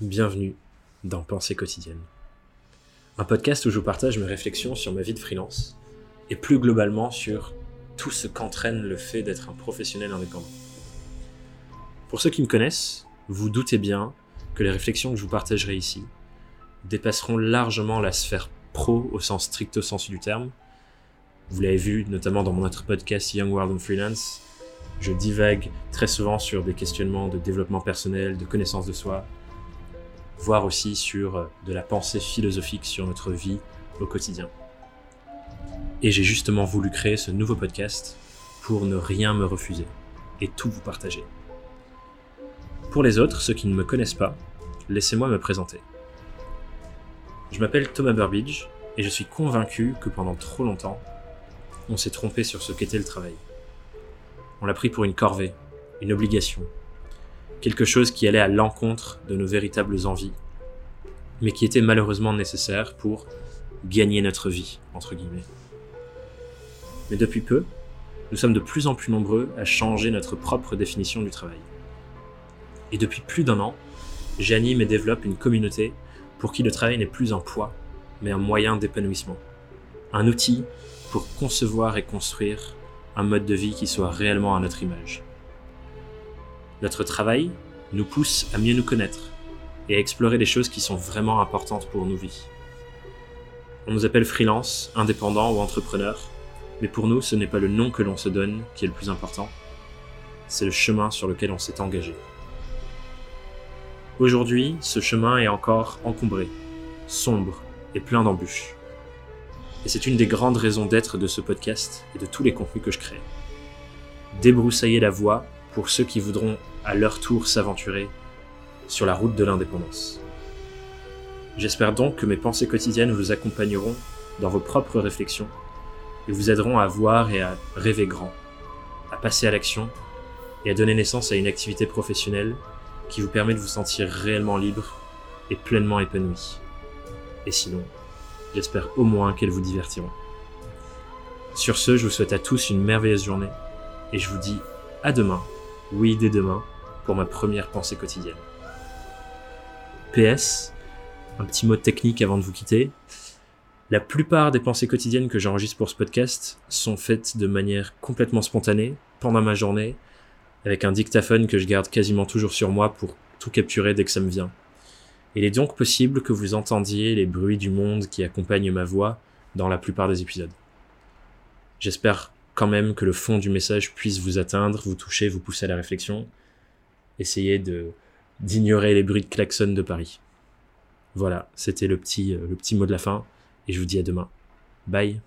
bienvenue dans Pensée quotidienne. Un podcast où je vous partage mes réflexions sur ma vie de freelance et plus globalement sur tout ce qu'entraîne le fait d'être un professionnel indépendant. Pour ceux qui me connaissent, vous doutez bien que les réflexions que je vous partagerai ici dépasseront largement la sphère pro au sens stricto sensu du terme. Vous l'avez vu notamment dans mon autre podcast Young World on Freelance, je divague très souvent sur des questionnements de développement personnel, de connaissance de soi, voire aussi sur euh, de la pensée philosophique sur notre vie au quotidien. Et j'ai justement voulu créer ce nouveau podcast pour ne rien me refuser et tout vous partager. Pour les autres, ceux qui ne me connaissent pas, laissez-moi me présenter. Je m'appelle Thomas Burbidge et je suis convaincu que pendant trop longtemps, on s'est trompé sur ce qu'était le travail. On l'a pris pour une corvée, une obligation, quelque chose qui allait à l'encontre de nos véritables envies, mais qui était malheureusement nécessaire pour gagner notre vie, entre guillemets. Mais depuis peu, nous sommes de plus en plus nombreux à changer notre propre définition du travail. Et depuis plus d'un an, j'anime et développe une communauté pour qui le travail n'est plus un poids, mais un moyen d'épanouissement. Un outil pour concevoir et construire un mode de vie qui soit réellement à notre image. Notre travail nous pousse à mieux nous connaître et à explorer les choses qui sont vraiment importantes pour nos vies. On nous appelle freelance, indépendant ou entrepreneur, mais pour nous ce n'est pas le nom que l'on se donne qui est le plus important, c'est le chemin sur lequel on s'est engagé. Aujourd'hui, ce chemin est encore encombré, sombre et plein d'embûches. Et c'est une des grandes raisons d'être de ce podcast et de tous les contenus que je crée. Débroussailler la voie pour ceux qui voudront à leur tour s'aventurer sur la route de l'indépendance. J'espère donc que mes pensées quotidiennes vous accompagneront dans vos propres réflexions et vous aideront à voir et à rêver grand, à passer à l'action et à donner naissance à une activité professionnelle qui vous permet de vous sentir réellement libre et pleinement épanoui. Et sinon, j'espère au moins qu'elles vous divertiront. Sur ce, je vous souhaite à tous une merveilleuse journée et je vous dis à demain oui dès demain, pour ma première pensée quotidienne. PS, un petit mot technique avant de vous quitter. La plupart des pensées quotidiennes que j'enregistre pour ce podcast sont faites de manière complètement spontanée, pendant ma journée, avec un dictaphone que je garde quasiment toujours sur moi pour tout capturer dès que ça me vient. Il est donc possible que vous entendiez les bruits du monde qui accompagnent ma voix dans la plupart des épisodes. J'espère quand même que le fond du message puisse vous atteindre, vous toucher, vous pousser à la réflexion. Essayez de d'ignorer les bruits de klaxon de Paris. Voilà, c'était le petit, euh, le petit mot de la fin, et je vous dis à demain. Bye